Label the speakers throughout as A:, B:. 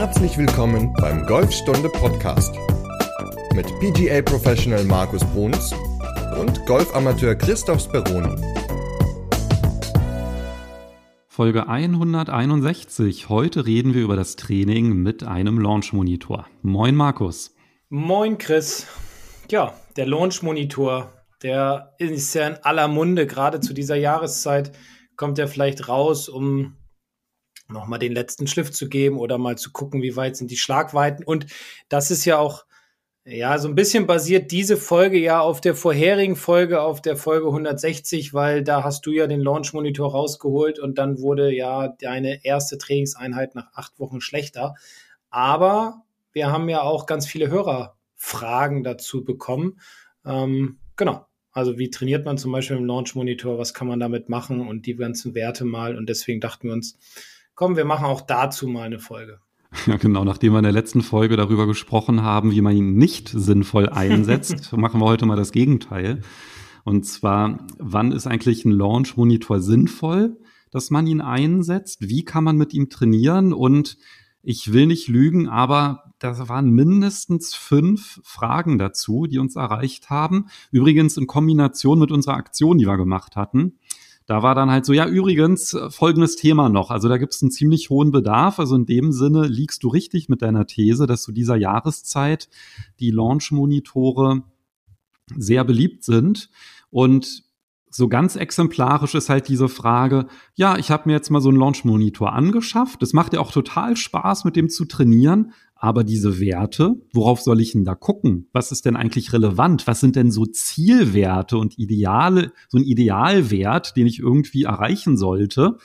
A: Herzlich willkommen beim Golfstunde Podcast mit PGA Professional Markus Bruns und Golfamateur Christoph Speroni.
B: Folge 161. Heute reden wir über das Training mit einem Launch Monitor. Moin Markus.
C: Moin Chris. Ja, der Launch Monitor, der ist ja in aller Munde, gerade zu dieser Jahreszeit kommt er vielleicht raus, um nochmal den letzten Schliff zu geben oder mal zu gucken, wie weit sind die Schlagweiten. Und das ist ja auch, ja, so ein bisschen basiert diese Folge ja auf der vorherigen Folge, auf der Folge 160, weil da hast du ja den Launch Monitor rausgeholt und dann wurde ja deine erste Trainingseinheit nach acht Wochen schlechter. Aber wir haben ja auch ganz viele Hörerfragen dazu bekommen. Ähm, genau. Also wie trainiert man zum Beispiel im Launch Monitor? Was kann man damit machen und die ganzen Werte mal? Und deswegen dachten wir uns, komm, wir machen auch dazu mal eine Folge.
B: Ja, genau. Nachdem wir in der letzten Folge darüber gesprochen haben, wie man ihn nicht sinnvoll einsetzt, machen wir heute mal das Gegenteil. Und zwar, wann ist eigentlich ein Launch-Monitor sinnvoll, dass man ihn einsetzt? Wie kann man mit ihm trainieren? Und ich will nicht lügen, aber da waren mindestens fünf Fragen dazu, die uns erreicht haben. Übrigens in Kombination mit unserer Aktion, die wir gemacht hatten da war dann halt so, ja, übrigens, äh, folgendes Thema noch. Also da gibt es einen ziemlich hohen Bedarf. Also in dem Sinne liegst du richtig mit deiner These, dass zu dieser Jahreszeit die Launch-Monitore sehr beliebt sind. Und so ganz exemplarisch ist halt diese Frage, ja, ich habe mir jetzt mal so einen Launch-Monitor angeschafft. Es macht ja auch total Spaß, mit dem zu trainieren. Aber diese Werte, worauf soll ich denn da gucken? Was ist denn eigentlich relevant? Was sind denn so Zielwerte und Ideale, so ein Idealwert, den ich irgendwie erreichen sollte?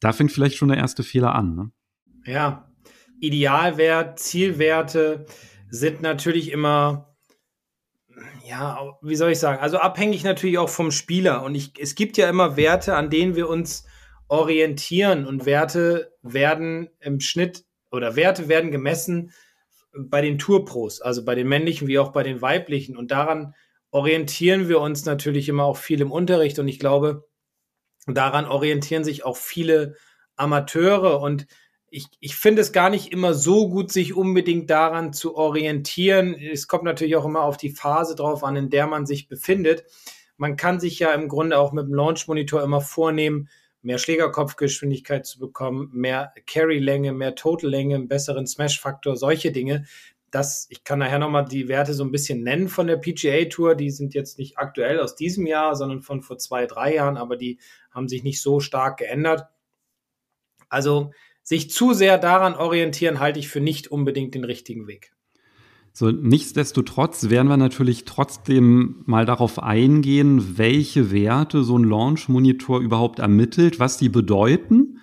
B: Da fängt vielleicht schon der erste Fehler an. Ne?
C: Ja, Idealwert, Zielwerte sind natürlich immer, ja, wie soll ich sagen, also abhängig natürlich auch vom Spieler. Und ich, es gibt ja immer Werte, an denen wir uns orientieren. Und Werte werden im Schnitt oder Werte werden gemessen bei den Tourpros, also bei den männlichen wie auch bei den weiblichen. Und daran orientieren wir uns natürlich immer auch viel im Unterricht. Und ich glaube, daran orientieren sich auch viele Amateure. Und ich, ich finde es gar nicht immer so gut, sich unbedingt daran zu orientieren. Es kommt natürlich auch immer auf die Phase drauf an, in der man sich befindet. Man kann sich ja im Grunde auch mit dem Launch Monitor immer vornehmen, mehr Schlägerkopfgeschwindigkeit zu bekommen, mehr Carry-Länge, mehr Total-Länge, einen besseren Smash-Faktor, solche Dinge. Das, ich kann nachher nochmal die Werte so ein bisschen nennen von der PGA Tour. Die sind jetzt nicht aktuell aus diesem Jahr, sondern von vor zwei, drei Jahren, aber die haben sich nicht so stark geändert. Also sich zu sehr daran orientieren, halte ich für nicht unbedingt den richtigen Weg.
B: So, nichtsdestotrotz werden wir natürlich trotzdem mal darauf eingehen, welche Werte so ein Launch-Monitor überhaupt ermittelt, was die bedeuten.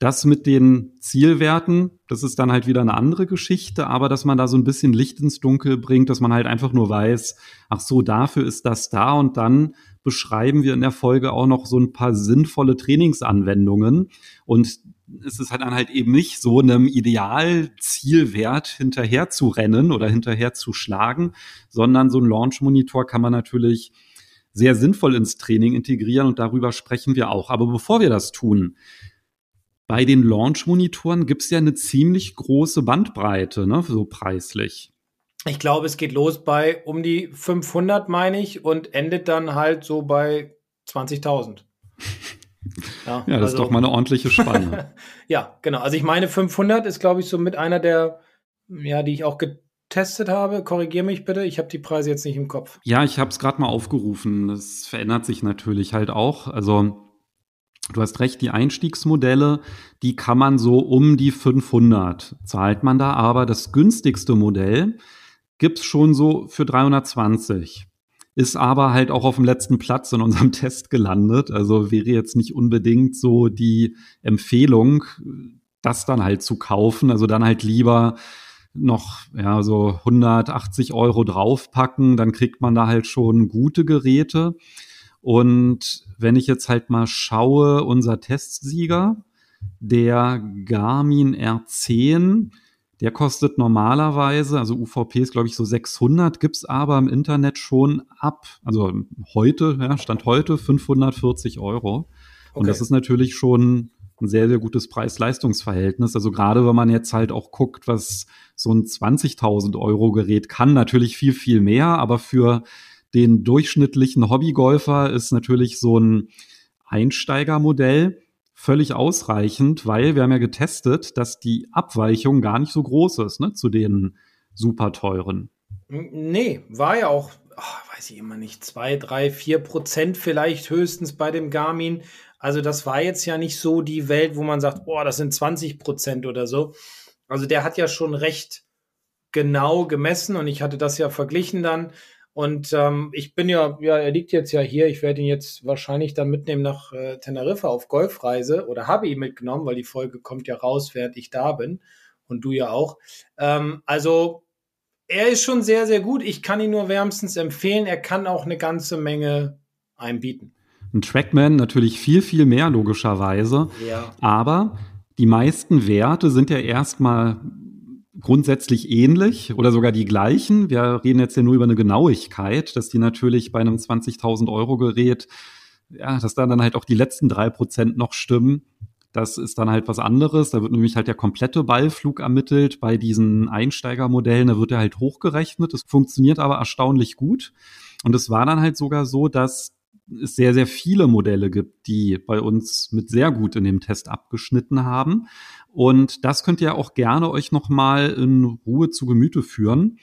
B: Das mit den Zielwerten, das ist dann halt wieder eine andere Geschichte, aber dass man da so ein bisschen Licht ins Dunkel bringt, dass man halt einfach nur weiß, ach so, dafür ist das da und dann beschreiben wir in der Folge auch noch so ein paar sinnvolle Trainingsanwendungen und ist es halt dann halt eben nicht so einem Idealzielwert hinterher zu rennen oder hinterher zu schlagen, sondern so ein Launch-Monitor kann man natürlich sehr sinnvoll ins Training integrieren und darüber sprechen wir auch. Aber bevor wir das tun, bei den Launch-Monitoren gibt es ja eine ziemlich große Bandbreite, ne, so preislich.
C: Ich glaube, es geht los bei um die 500, meine ich, und endet dann halt so bei 20.000.
B: Ja, ja das also, ist doch mal eine ordentliche Spanne.
C: ja, genau. Also ich meine, 500 ist, glaube ich, so mit einer der, ja, die ich auch getestet habe. Korrigiere mich bitte, ich habe die Preise jetzt nicht im Kopf.
B: Ja, ich habe es gerade mal aufgerufen. Das verändert sich natürlich halt auch. Also Du hast recht, die Einstiegsmodelle, die kann man so um die 500 zahlt man da, aber das günstigste Modell gibt's schon so für 320 ist aber halt auch auf dem letzten Platz in unserem Test gelandet. Also wäre jetzt nicht unbedingt so die Empfehlung, das dann halt zu kaufen. Also dann halt lieber noch ja so 180 Euro draufpacken, dann kriegt man da halt schon gute Geräte. Und wenn ich jetzt halt mal schaue, unser Testsieger, der Garmin R10, der kostet normalerweise, also UVP ist glaube ich so 600, gibt's aber im Internet schon ab, also heute, ja, Stand heute 540 Euro. Und okay. das ist natürlich schon ein sehr, sehr gutes Preis-Leistungs-Verhältnis. Also gerade wenn man jetzt halt auch guckt, was so ein 20.000 Euro Gerät kann, natürlich viel, viel mehr, aber für den durchschnittlichen Hobbygolfer ist natürlich so ein Einsteigermodell völlig ausreichend, weil wir haben ja getestet, dass die Abweichung gar nicht so groß ist ne, zu den super teuren.
C: Nee, war ja auch, oh, weiß ich immer nicht, zwei, drei, vier Prozent vielleicht höchstens bei dem Garmin. Also das war jetzt ja nicht so die Welt, wo man sagt, boah, das sind 20 Prozent oder so. Also der hat ja schon recht genau gemessen und ich hatte das ja verglichen dann. Und ähm, ich bin ja, ja, er liegt jetzt ja hier. Ich werde ihn jetzt wahrscheinlich dann mitnehmen nach äh, Teneriffa auf Golfreise oder habe ihn mitgenommen, weil die Folge kommt ja raus, während ich da bin und du ja auch. Ähm, also er ist schon sehr, sehr gut. Ich kann ihn nur wärmstens empfehlen. Er kann auch eine ganze Menge einbieten.
B: Ein Trackman natürlich viel, viel mehr logischerweise.
C: Ja.
B: Aber die meisten Werte sind ja erstmal grundsätzlich ähnlich oder sogar die gleichen. Wir reden jetzt ja nur über eine Genauigkeit, dass die natürlich bei einem 20.000 Euro Gerät, ja, dass da dann halt auch die letzten drei Prozent noch stimmen. Das ist dann halt was anderes. Da wird nämlich halt der komplette Ballflug ermittelt. Bei diesen Einsteigermodellen, da wird er halt hochgerechnet. Das funktioniert aber erstaunlich gut. Und es war dann halt sogar so, dass es sehr, sehr viele Modelle gibt, die bei uns mit sehr gut in dem Test abgeschnitten haben. Und das könnt ihr auch gerne euch nochmal in Ruhe zu Gemüte führen.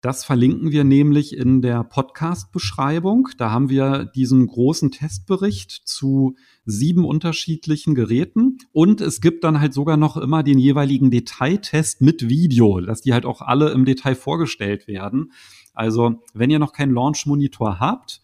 B: Das verlinken wir nämlich in der Podcast-Beschreibung. Da haben wir diesen großen Testbericht zu sieben unterschiedlichen Geräten. Und es gibt dann halt sogar noch immer den jeweiligen Detailtest mit Video, dass die halt auch alle im Detail vorgestellt werden. Also, wenn ihr noch keinen Launch-Monitor habt,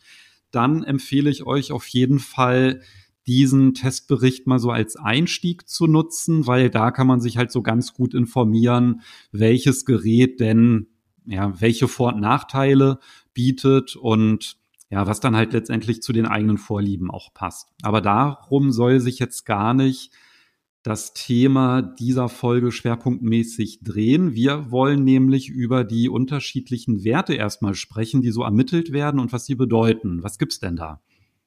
B: dann empfehle ich euch auf jeden Fall, diesen Testbericht mal so als Einstieg zu nutzen, weil da kann man sich halt so ganz gut informieren, welches Gerät denn, ja, welche Vor- und Nachteile bietet und ja, was dann halt letztendlich zu den eigenen Vorlieben auch passt. Aber darum soll sich jetzt gar nicht das Thema dieser Folge schwerpunktmäßig drehen. Wir wollen nämlich über die unterschiedlichen Werte erstmal sprechen, die so ermittelt werden und was sie bedeuten. Was gibt's denn da?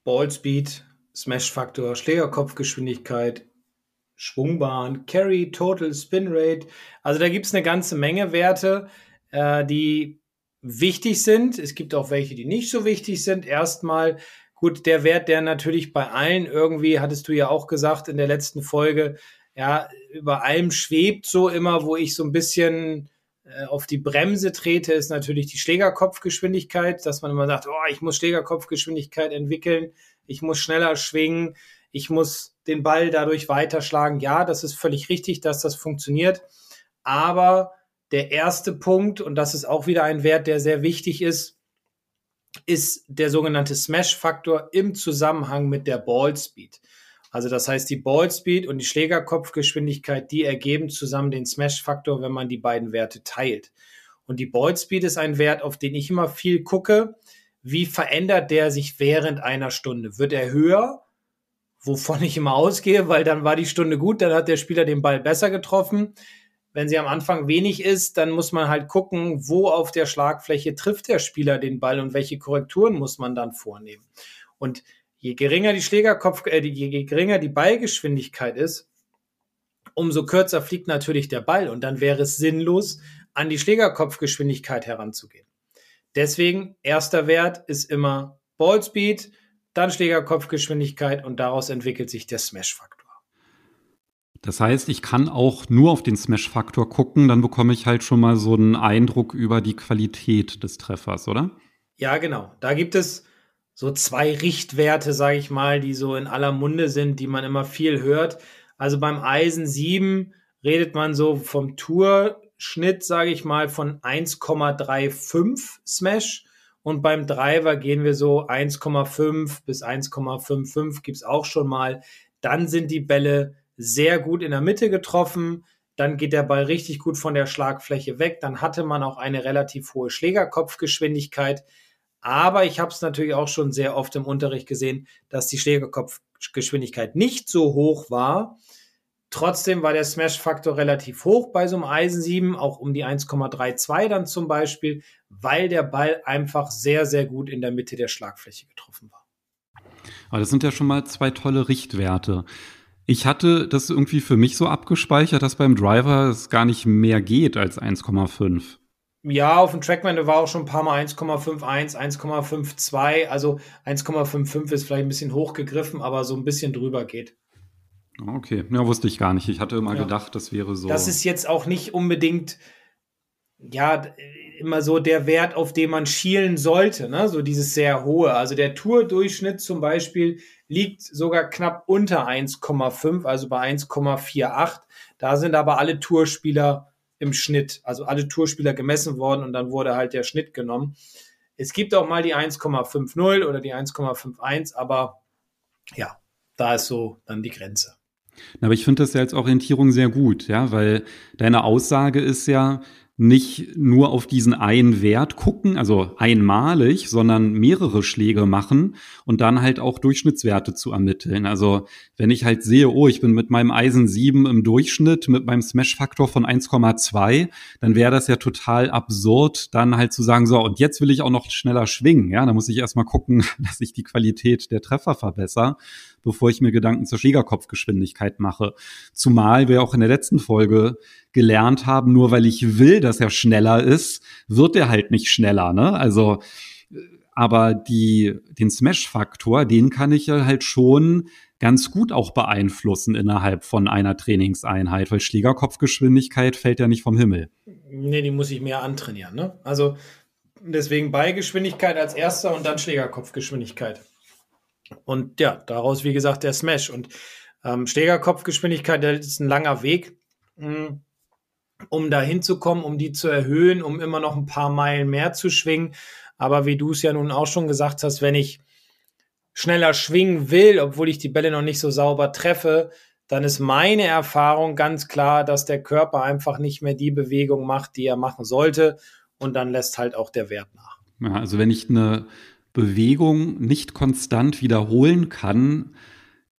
C: Ballspeed, Smash-Faktor, Schlägerkopfgeschwindigkeit, Schwungbahn, Carry, Total, Spin Rate. Also da gibt's eine ganze Menge Werte, äh, die wichtig sind. Es gibt auch welche, die nicht so wichtig sind. Erstmal Gut, der Wert, der natürlich bei allen irgendwie, hattest du ja auch gesagt in der letzten Folge, ja, über allem schwebt so immer, wo ich so ein bisschen auf die Bremse trete, ist natürlich die Schlägerkopfgeschwindigkeit, dass man immer sagt, oh, ich muss Schlägerkopfgeschwindigkeit entwickeln, ich muss schneller schwingen, ich muss den Ball dadurch weiterschlagen. Ja, das ist völlig richtig, dass das funktioniert. Aber der erste Punkt, und das ist auch wieder ein Wert, der sehr wichtig ist, ist der sogenannte Smash-Faktor im Zusammenhang mit der Ballspeed. Also das heißt, die Ballspeed und die Schlägerkopfgeschwindigkeit, die ergeben zusammen den Smash-Faktor, wenn man die beiden Werte teilt. Und die Ballspeed ist ein Wert, auf den ich immer viel gucke. Wie verändert der sich während einer Stunde? Wird er höher? Wovon ich immer ausgehe, weil dann war die Stunde gut, dann hat der Spieler den Ball besser getroffen wenn sie am Anfang wenig ist, dann muss man halt gucken, wo auf der Schlagfläche trifft der Spieler den Ball und welche Korrekturen muss man dann vornehmen. Und je geringer die Schlägerkopf, äh, je geringer die Ballgeschwindigkeit ist, umso kürzer fliegt natürlich der Ball und dann wäre es sinnlos, an die Schlägerkopfgeschwindigkeit heranzugehen. Deswegen, erster Wert ist immer Ballspeed, dann Schlägerkopfgeschwindigkeit und daraus entwickelt sich der Smash-Faktor.
B: Das heißt, ich kann auch nur auf den Smash-Faktor gucken, dann bekomme ich halt schon mal so einen Eindruck über die Qualität des Treffers, oder?
C: Ja, genau. Da gibt es so zwei Richtwerte, sage ich mal, die so in aller Munde sind, die man immer viel hört. Also beim Eisen 7 redet man so vom Tourschnitt, sage ich mal, von 1,35 Smash. Und beim Driver gehen wir so 1,5 bis 1,55 gibt es auch schon mal. Dann sind die Bälle sehr gut in der Mitte getroffen. Dann geht der Ball richtig gut von der Schlagfläche weg. Dann hatte man auch eine relativ hohe Schlägerkopfgeschwindigkeit. Aber ich habe es natürlich auch schon sehr oft im Unterricht gesehen, dass die Schlägerkopfgeschwindigkeit nicht so hoch war. Trotzdem war der Smash-Faktor relativ hoch bei so einem Eisen 7, auch um die 1,32 dann zum Beispiel, weil der Ball einfach sehr, sehr gut in der Mitte der Schlagfläche getroffen war.
B: Aber das sind ja schon mal zwei tolle Richtwerte. Ich hatte das irgendwie für mich so abgespeichert, dass beim Driver es gar nicht mehr geht als 1,5.
C: Ja, auf dem Trackman war auch schon ein paar Mal 1,51, 1,52. Also 1,55 ist vielleicht ein bisschen hochgegriffen, aber so ein bisschen drüber geht.
B: Okay, ja, wusste ich gar nicht. Ich hatte immer ja. gedacht, das wäre so.
C: Das ist jetzt auch nicht unbedingt, ja, immer so der Wert, auf den man schielen sollte, ne? So dieses sehr hohe. Also der Tour-Durchschnitt zum Beispiel liegt sogar knapp unter 1,5, also bei 1,48. Da sind aber alle Tourspieler im Schnitt, also alle Tourspieler gemessen worden und dann wurde halt der Schnitt genommen. Es gibt auch mal die 1,50 oder die 1,51, aber ja, da ist so dann die Grenze.
B: Aber ich finde das ja als Orientierung sehr gut, ja, weil deine Aussage ist ja, nicht nur auf diesen einen Wert gucken, also einmalig, sondern mehrere Schläge machen und dann halt auch Durchschnittswerte zu ermitteln. Also wenn ich halt sehe, oh, ich bin mit meinem Eisen 7 im Durchschnitt, mit meinem Smash-Faktor von 1,2, dann wäre das ja total absurd, dann halt zu sagen, so, und jetzt will ich auch noch schneller schwingen. Ja, da muss ich erstmal gucken, dass ich die Qualität der Treffer verbessere bevor ich mir Gedanken zur Schlägerkopfgeschwindigkeit mache. Zumal wir auch in der letzten Folge gelernt haben, nur weil ich will, dass er schneller ist, wird er halt nicht schneller. Ne? Also, aber die, den Smash-Faktor, den kann ich ja halt schon ganz gut auch beeinflussen innerhalb von einer Trainingseinheit, weil Schlägerkopfgeschwindigkeit fällt ja nicht vom Himmel.
C: Nee, die muss ich mehr antrainieren. Ne? Also deswegen Beigeschwindigkeit als erster und dann Schlägerkopfgeschwindigkeit. Und ja, daraus, wie gesagt, der Smash. Und ähm, Schlägerkopfgeschwindigkeit, das ist ein langer Weg, hm, um da hinzukommen, um die zu erhöhen, um immer noch ein paar Meilen mehr zu schwingen. Aber wie du es ja nun auch schon gesagt hast, wenn ich schneller schwingen will, obwohl ich die Bälle noch nicht so sauber treffe, dann ist meine Erfahrung ganz klar, dass der Körper einfach nicht mehr die Bewegung macht, die er machen sollte. Und dann lässt halt auch der Wert nach.
B: Ja, also wenn ich eine Bewegung nicht konstant wiederholen kann,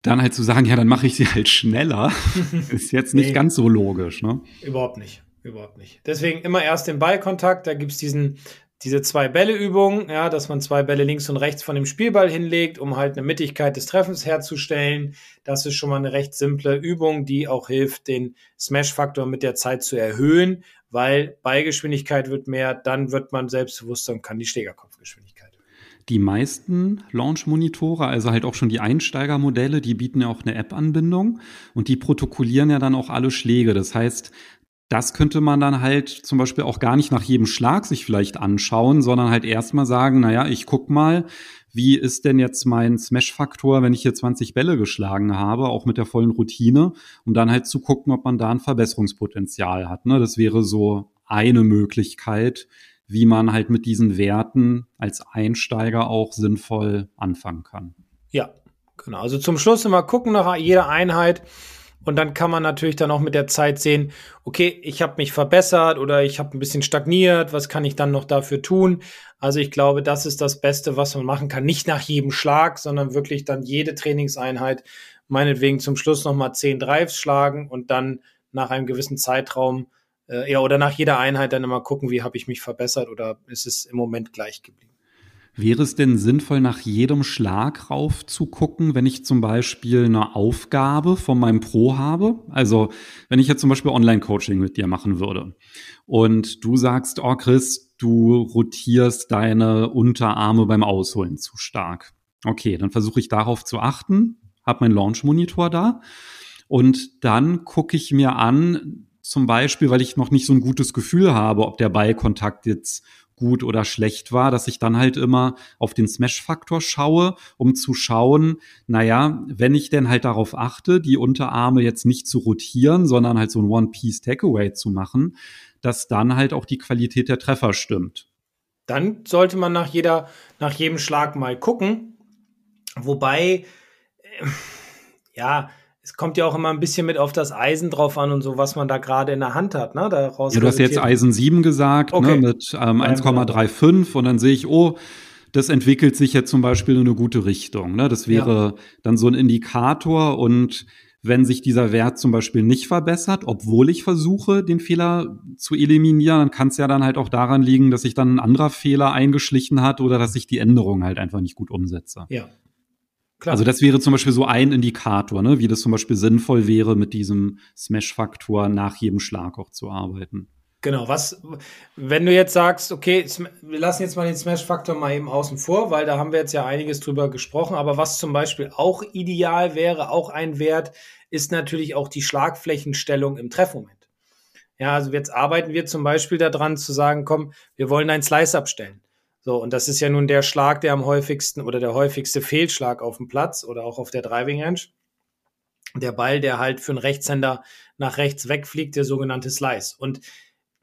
B: dann halt zu sagen, ja, dann mache ich sie halt schneller, ist jetzt nicht nee, ganz so logisch. Ne?
C: Überhaupt nicht, überhaupt nicht. Deswegen immer erst den Ballkontakt, da gibt es diesen, diese zwei Bälle-Übung, ja, dass man zwei Bälle links und rechts von dem Spielball hinlegt, um halt eine Mittigkeit des Treffens herzustellen. Das ist schon mal eine recht simple Übung, die auch hilft, den Smash-Faktor mit der Zeit zu erhöhen, weil Ballgeschwindigkeit wird mehr, dann wird man selbstbewusster und kann die Schlägerkopfgeschwindigkeit
B: die meisten Launch-Monitore, also halt auch schon die Einsteigermodelle, die bieten ja auch eine App-Anbindung und die protokollieren ja dann auch alle Schläge. Das heißt, das könnte man dann halt zum Beispiel auch gar nicht nach jedem Schlag sich vielleicht anschauen, sondern halt erstmal sagen, naja, ich guck mal, wie ist denn jetzt mein Smash-Faktor, wenn ich hier 20 Bälle geschlagen habe, auch mit der vollen Routine, um dann halt zu gucken, ob man da ein Verbesserungspotenzial hat. Ne? Das wäre so eine Möglichkeit, wie man halt mit diesen Werten als Einsteiger auch sinnvoll anfangen kann.
C: Ja, genau. Also zum Schluss immer gucken nach jeder Einheit. Und dann kann man natürlich dann auch mit der Zeit sehen, okay, ich habe mich verbessert oder ich habe ein bisschen stagniert, was kann ich dann noch dafür tun? Also ich glaube, das ist das Beste, was man machen kann. Nicht nach jedem Schlag, sondern wirklich dann jede Trainingseinheit, meinetwegen zum Schluss nochmal zehn Drives schlagen und dann nach einem gewissen Zeitraum äh, ja, oder nach jeder Einheit dann immer gucken, wie habe ich mich verbessert oder ist es im Moment gleich geblieben.
B: Wäre es denn sinnvoll, nach jedem Schlag rauf zu gucken, wenn ich zum Beispiel eine Aufgabe von meinem Pro habe? Also, wenn ich jetzt zum Beispiel Online-Coaching mit dir machen würde und du sagst, oh Chris, du rotierst deine Unterarme beim Ausholen zu stark. Okay, dann versuche ich darauf zu achten, habe meinen Launch-Monitor da und dann gucke ich mir an, zum Beispiel, weil ich noch nicht so ein gutes Gefühl habe, ob der Ballkontakt jetzt gut oder schlecht war, dass ich dann halt immer auf den Smash-Faktor schaue, um zu schauen, naja, wenn ich denn halt darauf achte, die Unterarme jetzt nicht zu rotieren, sondern halt so ein One-Piece-Takeaway zu machen, dass dann halt auch die Qualität der Treffer stimmt.
C: Dann sollte man nach jeder, nach jedem Schlag mal gucken. Wobei, äh, ja, es kommt ja auch immer ein bisschen mit auf das Eisen drauf an und so, was man da gerade in der Hand hat. Ne?
B: Daraus ja, du hast jetzt Eisen 7 gesagt, ne, okay. ne, mit ähm, 1,35 und dann sehe ich, oh, das entwickelt sich jetzt zum Beispiel in eine gute Richtung. Ne? Das wäre ja. dann so ein Indikator und wenn sich dieser Wert zum Beispiel nicht verbessert, obwohl ich versuche, den Fehler zu eliminieren, dann kann es ja dann halt auch daran liegen, dass sich dann ein anderer Fehler eingeschlichen hat oder dass ich die Änderung halt einfach nicht gut umsetze.
C: Ja,
B: Klar. Also das wäre zum Beispiel so ein Indikator, ne? wie das zum Beispiel sinnvoll wäre, mit diesem Smash-Faktor nach jedem Schlag auch zu arbeiten.
C: Genau, was, wenn du jetzt sagst, okay, wir lassen jetzt mal den Smash-Faktor mal eben außen vor, weil da haben wir jetzt ja einiges drüber gesprochen, aber was zum Beispiel auch ideal wäre, auch ein Wert, ist natürlich auch die Schlagflächenstellung im Treffmoment. Ja, also jetzt arbeiten wir zum Beispiel daran zu sagen, komm, wir wollen einen Slice abstellen. So, und das ist ja nun der Schlag, der am häufigsten oder der häufigste Fehlschlag auf dem Platz oder auch auf der Driving Range. Der Ball, der halt für einen Rechtshänder nach rechts wegfliegt, der sogenannte Slice. Und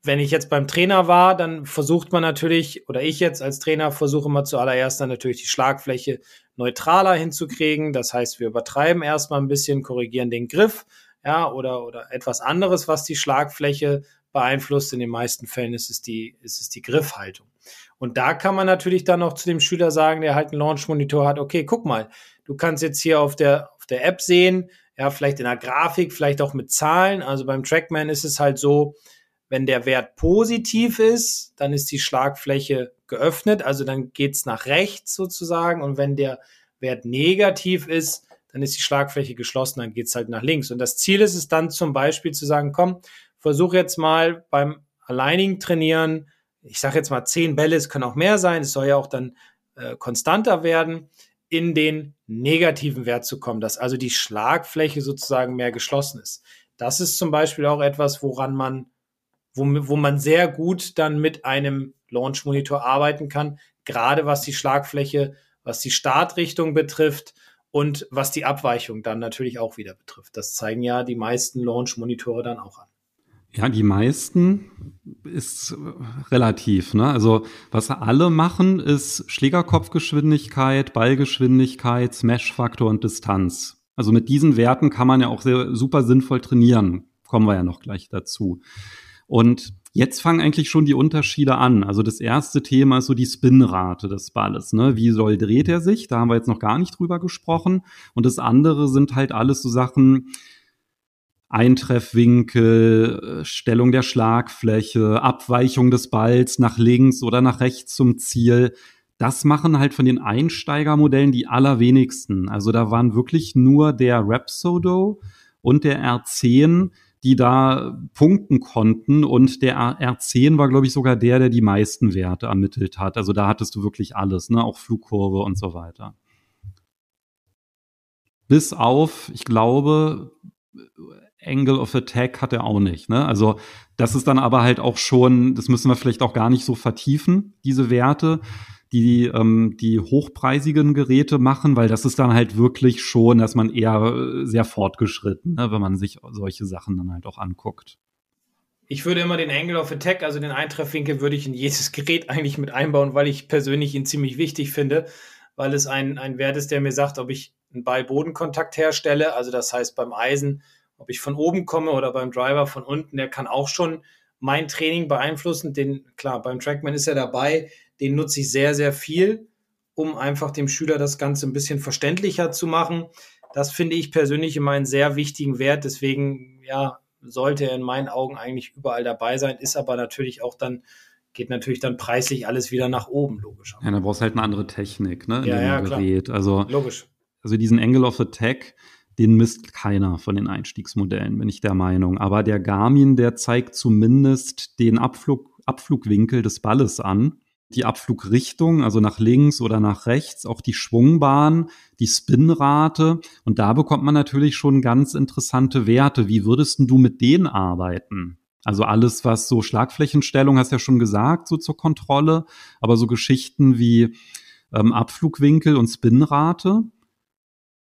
C: wenn ich jetzt beim Trainer war, dann versucht man natürlich, oder ich jetzt als Trainer versuche mal zuallererst dann natürlich die Schlagfläche neutraler hinzukriegen. Das heißt, wir übertreiben erstmal ein bisschen, korrigieren den Griff, ja, oder, oder etwas anderes, was die Schlagfläche beeinflusst. In den meisten Fällen ist es die, ist es die Griffhaltung. Und da kann man natürlich dann auch zu dem Schüler sagen, der halt einen Launch-Monitor hat, okay, guck mal, du kannst jetzt hier auf der, auf der App sehen, ja, vielleicht in der Grafik, vielleicht auch mit Zahlen. Also beim Trackman ist es halt so, wenn der Wert positiv ist, dann ist die Schlagfläche geöffnet, also dann geht's nach rechts sozusagen. Und wenn der Wert negativ ist, dann ist die Schlagfläche geschlossen, dann geht's halt nach links. Und das Ziel ist es dann zum Beispiel zu sagen, komm, versuch jetzt mal beim alleinigen Trainieren ich sage jetzt mal zehn Bälle, es können auch mehr sein, es soll ja auch dann äh, konstanter werden, in den negativen Wert zu kommen, dass also die Schlagfläche sozusagen mehr geschlossen ist. Das ist zum Beispiel auch etwas, woran man, wo, wo man sehr gut dann mit einem Launch Monitor arbeiten kann, gerade was die Schlagfläche, was die Startrichtung betrifft und was die Abweichung dann natürlich auch wieder betrifft. Das zeigen ja die meisten Launch Monitore dann auch an.
B: Ja, die meisten ist relativ. Ne? Also was alle machen, ist Schlägerkopfgeschwindigkeit, Ballgeschwindigkeit, Smash-Faktor und Distanz. Also mit diesen Werten kann man ja auch sehr super sinnvoll trainieren. Kommen wir ja noch gleich dazu. Und jetzt fangen eigentlich schon die Unterschiede an. Also das erste Thema ist so die Spinrate des Balles. Ne? Wie soll dreht er sich? Da haben wir jetzt noch gar nicht drüber gesprochen. Und das andere sind halt alles so Sachen, Eintreffwinkel, äh, Stellung der Schlagfläche, Abweichung des Balls nach links oder nach rechts zum Ziel. Das machen halt von den Einsteigermodellen die allerwenigsten. Also da waren wirklich nur der Rapsodo und der R10, die da punkten konnten. Und der R10 war, glaube ich, sogar der, der die meisten Werte ermittelt hat. Also da hattest du wirklich alles, ne? auch Flugkurve und so weiter. Bis auf, ich glaube, Angle of Attack hat er auch nicht. Ne? Also das ist dann aber halt auch schon, das müssen wir vielleicht auch gar nicht so vertiefen, diese Werte, die ähm, die hochpreisigen Geräte machen, weil das ist dann halt wirklich schon, dass man eher äh, sehr fortgeschritten, ne, wenn man sich solche Sachen dann halt auch anguckt.
C: Ich würde immer den Angle of Attack, also den Eintreffwinkel, würde ich in jedes Gerät eigentlich mit einbauen, weil ich persönlich ihn ziemlich wichtig finde, weil es ein, ein Wert ist, der mir sagt, ob ich einen Ball-Bodenkontakt herstelle. Also das heißt beim Eisen ob ich von oben komme oder beim Driver von unten, der kann auch schon mein Training beeinflussen. Den, klar, beim Trackman ist er dabei, den nutze ich sehr, sehr viel, um einfach dem Schüler das Ganze ein bisschen verständlicher zu machen. Das finde ich persönlich immer einen sehr wichtigen Wert. Deswegen, ja, sollte er in meinen Augen eigentlich überall dabei sein, ist aber natürlich auch dann, geht natürlich dann preislich alles wieder nach oben, logisch.
B: Ja, da brauchst halt eine andere Technik, ne? In
C: ja, ja, Gerät.
B: Klar. Also, logisch. Also diesen Angle of Attack, den misst keiner von den Einstiegsmodellen, bin ich der Meinung. Aber der Garmin, der zeigt zumindest den Abflug, Abflugwinkel des Balles an, die Abflugrichtung, also nach links oder nach rechts, auch die Schwungbahn, die Spinrate. Und da bekommt man natürlich schon ganz interessante Werte. Wie würdest du mit denen arbeiten? Also alles, was so Schlagflächenstellung, hast ja schon gesagt, so zur Kontrolle, aber so Geschichten wie ähm, Abflugwinkel und Spinrate,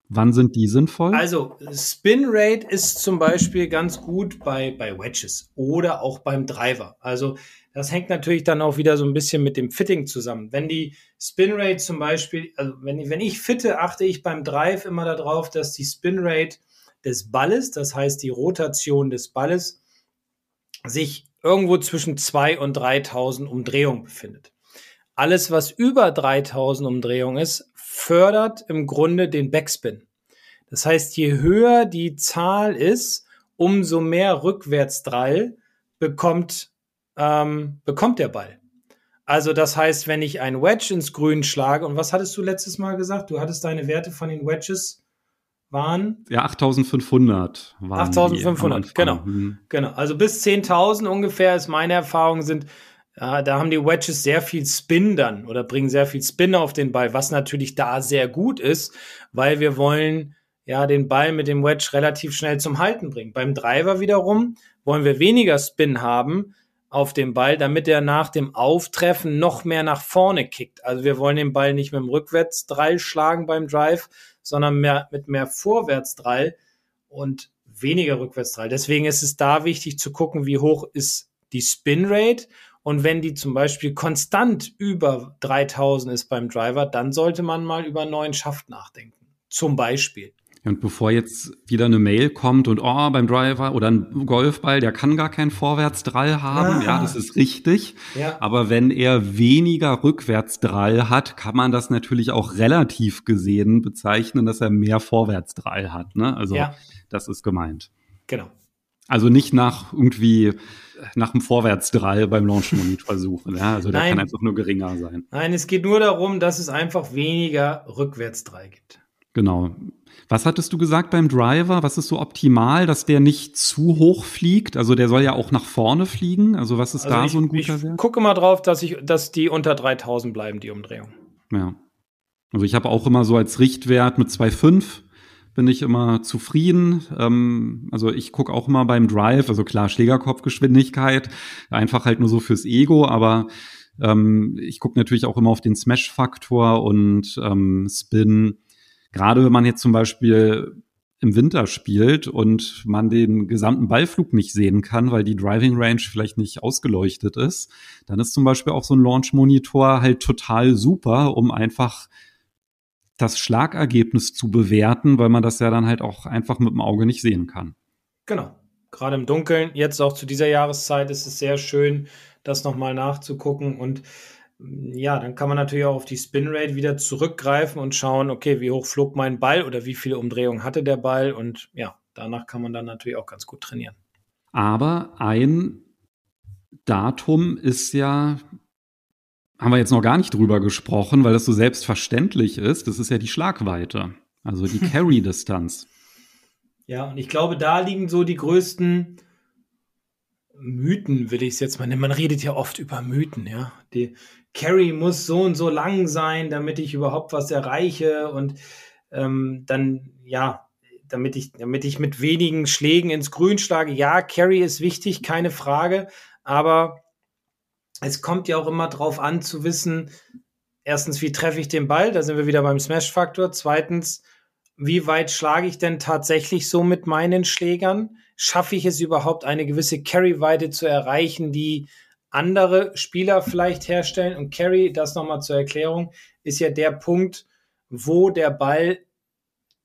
B: Wann sind die sinnvoll?
C: Also Spin Rate ist zum Beispiel ganz gut bei, bei Wedges oder auch beim Driver. Also das hängt natürlich dann auch wieder so ein bisschen mit dem Fitting zusammen. Wenn die Spin Rate zum Beispiel, also wenn, wenn ich fitte, achte ich beim Drive immer darauf, dass die Spin Rate des Balles, das heißt die Rotation des Balles, sich irgendwo zwischen 2 und 3000 Umdrehungen befindet. Alles, was über 3000 Umdrehungen ist, fördert im Grunde den Backspin. Das heißt, je höher die Zahl ist, umso mehr Rückwärtsdrall bekommt, ähm, bekommt der Ball. Also das heißt, wenn ich ein Wedge ins Grün schlage, und was hattest du letztes Mal gesagt? Du hattest deine Werte von den Wedges waren?
B: Ja, 8500
C: waren 8500, genau. Mhm. Genau. Also bis 10.000 ungefähr ist meine Erfahrung sind, ja, da haben die Wedges sehr viel Spin dann oder bringen sehr viel Spin auf den Ball, was natürlich da sehr gut ist, weil wir wollen ja den Ball mit dem Wedge relativ schnell zum Halten bringen. Beim Driver wiederum wollen wir weniger Spin haben, auf dem Ball, damit er nach dem Auftreffen noch mehr nach vorne kickt. Also wir wollen den Ball nicht mit dem Rückwärtsdrall schlagen beim Drive, sondern mehr, mit mehr Vorwärtsdrall und weniger Rückwärtsdrall. Deswegen ist es da wichtig zu gucken, wie hoch ist die Spin Rate. Und wenn die zum Beispiel konstant über 3000 ist beim Driver, dann sollte man mal über einen neuen Schaft nachdenken. Zum Beispiel.
B: Und bevor jetzt wieder eine Mail kommt und oh, beim Driver oder ein Golfball, der kann gar keinen Vorwärtsdrall haben. Ah. Ja, das ist richtig. Ja. Aber wenn er weniger Rückwärtsdrall hat, kann man das natürlich auch relativ gesehen bezeichnen, dass er mehr Vorwärtsdrall hat. Ne? Also ja. das ist gemeint.
C: Genau.
B: Also nicht nach irgendwie nach dem Vorwärtsdrall beim Launch Monitor suchen. Ja? Also der Nein. kann einfach nur geringer sein.
C: Nein, es geht nur darum, dass es einfach weniger Rückwärtsdrall gibt.
B: Genau. Was hattest du gesagt beim Driver? Was ist so optimal, dass der nicht zu hoch fliegt? Also der soll ja auch nach vorne fliegen. Also was ist also da
C: ich,
B: so ein guter
C: ich Wert? Gucke mal drauf, dass ich, dass die unter 3000 bleiben, die Umdrehung.
B: Ja. Also ich habe auch immer so als Richtwert mit 2,5 bin ich immer zufrieden. Ähm, also ich gucke auch immer beim Drive, also klar, Schlägerkopfgeschwindigkeit, einfach halt nur so fürs Ego, aber ähm, ich gucke natürlich auch immer auf den Smash-Faktor und ähm, Spin Gerade wenn man jetzt zum Beispiel im Winter spielt und man den gesamten Ballflug nicht sehen kann, weil die Driving Range vielleicht nicht ausgeleuchtet ist, dann ist zum Beispiel auch so ein Launch Monitor halt total super, um einfach das Schlagergebnis zu bewerten, weil man das ja dann halt auch einfach mit dem Auge nicht sehen kann.
C: Genau. Gerade im Dunkeln, jetzt auch zu dieser Jahreszeit ist es sehr schön, das nochmal nachzugucken und ja, dann kann man natürlich auch auf die Spinrate wieder zurückgreifen und schauen, okay, wie hoch flog mein Ball oder wie viele Umdrehungen hatte der Ball und ja, danach kann man dann natürlich auch ganz gut trainieren.
B: Aber ein Datum ist ja, haben wir jetzt noch gar nicht drüber gesprochen, weil das so selbstverständlich ist, das ist ja die Schlagweite, also die Carry-Distanz.
C: Ja, und ich glaube, da liegen so die größten Mythen, will ich es jetzt mal nennen. Man redet ja oft über Mythen, ja. Die, Carry muss so und so lang sein, damit ich überhaupt was erreiche und ähm, dann, ja, damit ich, damit ich mit wenigen Schlägen ins Grün schlage. Ja, Carry ist wichtig, keine Frage, aber es kommt ja auch immer drauf an zu wissen, erstens, wie treffe ich den Ball? Da sind wir wieder beim Smash-Faktor. Zweitens, wie weit schlage ich denn tatsächlich so mit meinen Schlägern? Schaffe ich es überhaupt, eine gewisse Carry-Weite zu erreichen, die andere Spieler vielleicht herstellen. Und Carry, das nochmal zur Erklärung, ist ja der Punkt, wo der Ball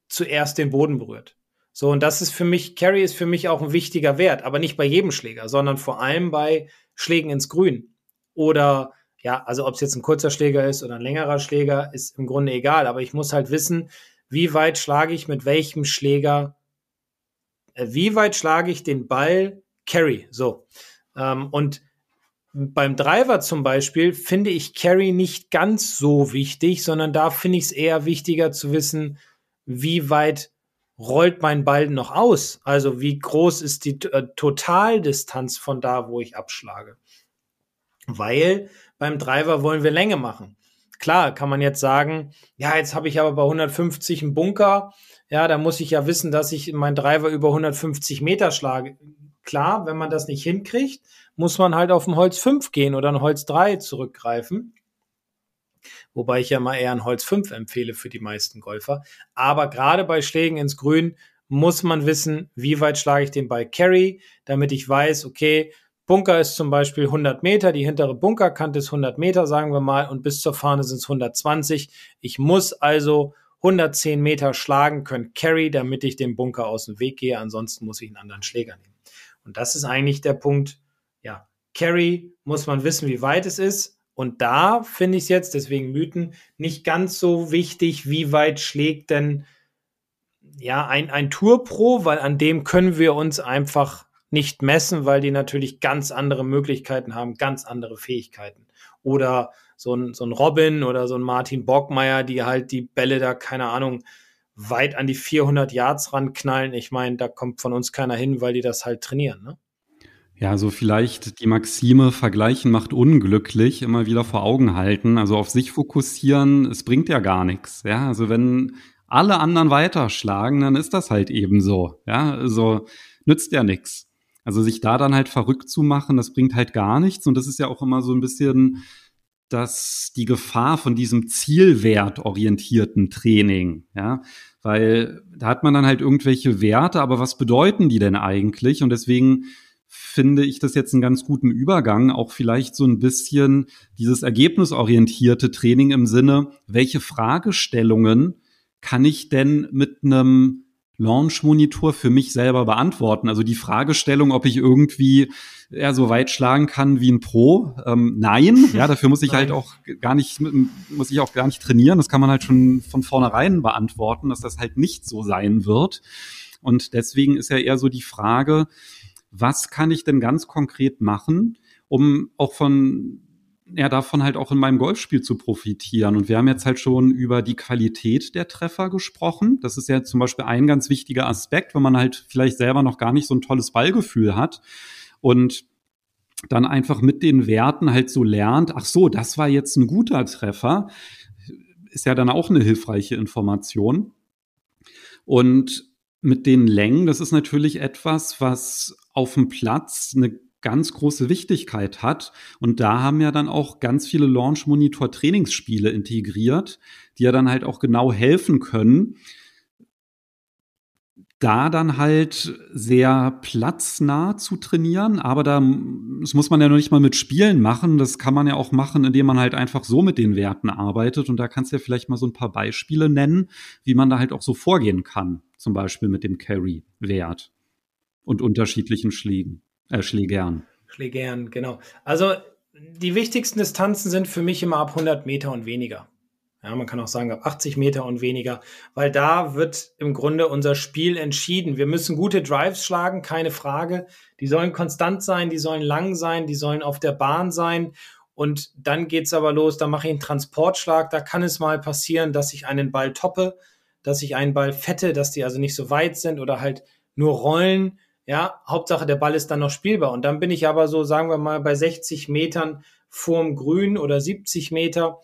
C: zuerst den Boden berührt. So, und das ist für mich, Carry ist für mich auch ein wichtiger Wert, aber nicht bei jedem Schläger, sondern vor allem bei Schlägen ins Grün. Oder, ja, also ob es jetzt ein kurzer Schläger ist oder ein längerer Schläger, ist im Grunde egal. Aber ich muss halt wissen, wie weit schlage ich mit welchem Schläger, äh, wie weit schlage ich den Ball Carry. So. Ähm, und beim Driver zum Beispiel finde ich Carry nicht ganz so wichtig, sondern da finde ich es eher wichtiger zu wissen, wie weit rollt mein Ball noch aus? Also wie groß ist die äh, Totaldistanz von da, wo ich abschlage? Weil beim Driver wollen wir Länge machen. Klar, kann man jetzt sagen, ja, jetzt habe ich aber bei 150 einen Bunker. Ja, da muss ich ja wissen, dass ich meinen Driver über 150 Meter schlage. Klar, wenn man das nicht hinkriegt, muss man halt auf ein Holz 5 gehen oder ein Holz 3 zurückgreifen. Wobei ich ja mal eher ein Holz 5 empfehle für die meisten Golfer. Aber gerade bei Schlägen ins Grün muss man wissen, wie weit schlage ich den Ball Carry, damit ich weiß, okay, Bunker ist zum Beispiel 100 Meter, die hintere Bunkerkante ist 100 Meter, sagen wir mal, und bis zur Fahne sind es 120. Ich muss also 110 Meter schlagen können, Carry, damit ich dem Bunker aus dem Weg gehe. Ansonsten muss ich einen anderen Schläger nehmen. Und das ist eigentlich der Punkt, ja, Carry muss man wissen, wie weit es ist. Und da finde ich es jetzt, deswegen Mythen, nicht ganz so wichtig, wie weit schlägt denn ja ein, ein Tour Pro, weil an dem können wir uns einfach nicht messen, weil die natürlich ganz andere Möglichkeiten haben, ganz andere Fähigkeiten. oder so ein, so ein Robin oder so ein Martin Bockmeier, die halt die Bälle da, keine Ahnung, weit an die 400 Yards ranknallen. Ich meine, da kommt von uns keiner hin, weil die das halt trainieren. Ne?
B: Ja, so vielleicht die Maxime vergleichen macht unglücklich, immer wieder vor Augen halten, also auf sich fokussieren, es bringt ja gar nichts. Ja, also wenn alle anderen weiterschlagen, dann ist das halt eben so. Ja, also nützt ja nichts. Also sich da dann halt verrückt zu machen, das bringt halt gar nichts. Und das ist ja auch immer so ein bisschen dass die Gefahr von diesem zielwertorientierten Training, ja, weil da hat man dann halt irgendwelche Werte, aber was bedeuten die denn eigentlich? Und deswegen finde ich das jetzt einen ganz guten Übergang, auch vielleicht so ein bisschen dieses ergebnisorientierte Training im Sinne, welche Fragestellungen kann ich denn mit einem Launch-Monitor für mich selber beantworten. Also die Fragestellung, ob ich irgendwie ja, so weit schlagen kann wie ein Pro, ähm, nein. Ja, dafür muss ich halt auch gar nicht, muss ich auch gar nicht trainieren. Das kann man halt schon von vornherein beantworten, dass das halt nicht so sein wird. Und deswegen ist ja eher so die Frage, was kann ich denn ganz konkret machen, um auch von ja, davon halt auch in meinem Golfspiel zu profitieren. Und wir haben jetzt halt schon über die Qualität der Treffer gesprochen. Das ist ja zum Beispiel ein ganz wichtiger Aspekt, wenn man halt vielleicht selber noch gar nicht so ein tolles Ballgefühl hat und dann einfach mit den Werten halt so lernt, ach so, das war jetzt ein guter Treffer, ist ja dann auch eine hilfreiche Information. Und mit den Längen, das ist natürlich etwas, was auf dem Platz eine ganz große Wichtigkeit hat. Und da haben ja dann auch ganz viele Launch Monitor Trainingsspiele integriert, die ja dann halt auch genau helfen können, da dann halt sehr platznah zu trainieren, aber da das muss man ja noch nicht mal mit Spielen machen, das kann man ja auch machen, indem man halt einfach so mit den Werten arbeitet. Und da kannst du ja vielleicht mal so ein paar Beispiele nennen, wie man da halt auch so vorgehen kann, zum Beispiel mit dem Carry-Wert und unterschiedlichen Schlägen äh, Schlägern.
C: Schlägern, genau. Also die wichtigsten Distanzen sind für mich immer ab 100 Meter und weniger. Ja, man kann auch sagen ab 80 Meter und weniger, weil da wird im Grunde unser Spiel entschieden. Wir müssen gute Drives schlagen, keine Frage. Die sollen konstant sein, die sollen lang sein, die sollen auf der Bahn sein. Und dann geht's aber los, da mache ich einen Transportschlag. Da kann es mal passieren, dass ich einen Ball toppe, dass ich einen Ball fette, dass die also nicht so weit sind oder halt nur rollen. Ja, Hauptsache der Ball ist dann noch spielbar. Und dann bin ich aber so, sagen wir mal, bei 60 Metern vorm Grün oder 70 Meter.